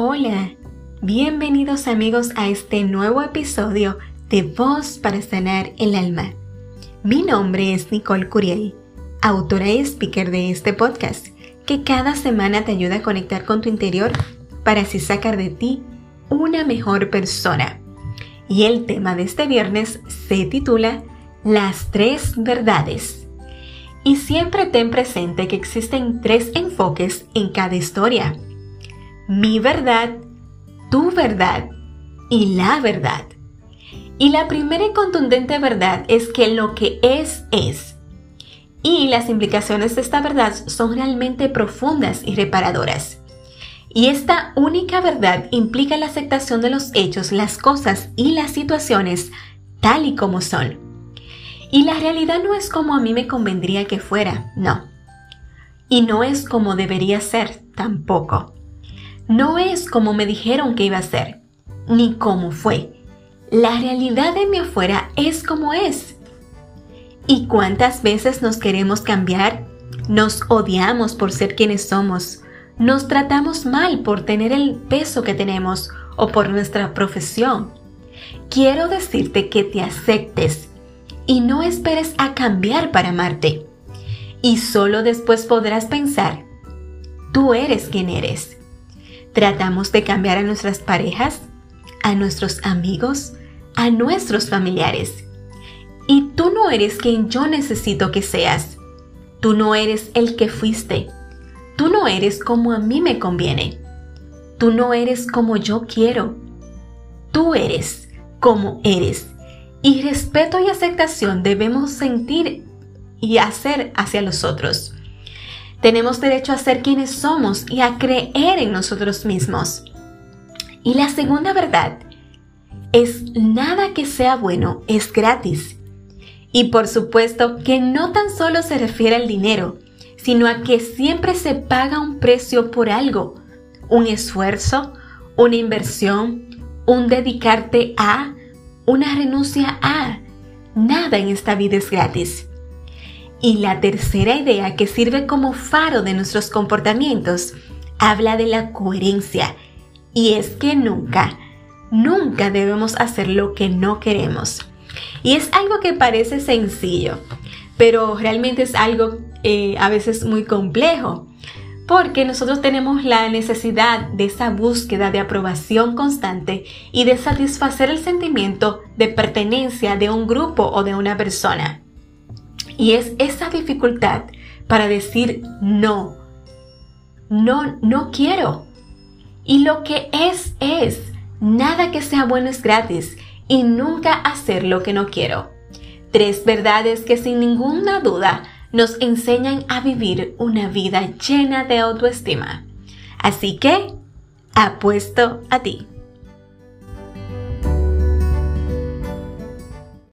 Hola, bienvenidos amigos a este nuevo episodio de Voz para Sanar el Alma. Mi nombre es Nicole Curiel, autora y speaker de este podcast, que cada semana te ayuda a conectar con tu interior para así sacar de ti una mejor persona. Y el tema de este viernes se titula Las tres verdades. Y siempre ten presente que existen tres enfoques en cada historia. Mi verdad, tu verdad y la verdad. Y la primera y contundente verdad es que lo que es es. Y las implicaciones de esta verdad son realmente profundas y reparadoras. Y esta única verdad implica la aceptación de los hechos, las cosas y las situaciones tal y como son. Y la realidad no es como a mí me convendría que fuera, no. Y no es como debería ser, tampoco. No es como me dijeron que iba a ser, ni como fue. La realidad de mi afuera es como es. ¿Y cuántas veces nos queremos cambiar? Nos odiamos por ser quienes somos. Nos tratamos mal por tener el peso que tenemos o por nuestra profesión. Quiero decirte que te aceptes y no esperes a cambiar para amarte. Y solo después podrás pensar, tú eres quien eres. Tratamos de cambiar a nuestras parejas, a nuestros amigos, a nuestros familiares. Y tú no eres quien yo necesito que seas. Tú no eres el que fuiste. Tú no eres como a mí me conviene. Tú no eres como yo quiero. Tú eres como eres y respeto y aceptación debemos sentir y hacer hacia los otros. Tenemos derecho a ser quienes somos y a creer en nosotros mismos. Y la segunda verdad es nada que sea bueno es gratis. Y por supuesto que no tan solo se refiere al dinero, sino a que siempre se paga un precio por algo, un esfuerzo, una inversión, un dedicarte a, una renuncia a. Nada en esta vida es gratis. Y la tercera idea que sirve como faro de nuestros comportamientos habla de la coherencia. Y es que nunca, nunca debemos hacer lo que no queremos. Y es algo que parece sencillo, pero realmente es algo eh, a veces muy complejo porque nosotros tenemos la necesidad de esa búsqueda de aprobación constante y de satisfacer el sentimiento de pertenencia de un grupo o de una persona. Y es esa dificultad para decir no, no, no quiero. Y lo que es es, nada que sea bueno es gratis y nunca hacer lo que no quiero. Tres verdades que sin ninguna duda nos enseñan a vivir una vida llena de autoestima. Así que, apuesto a ti.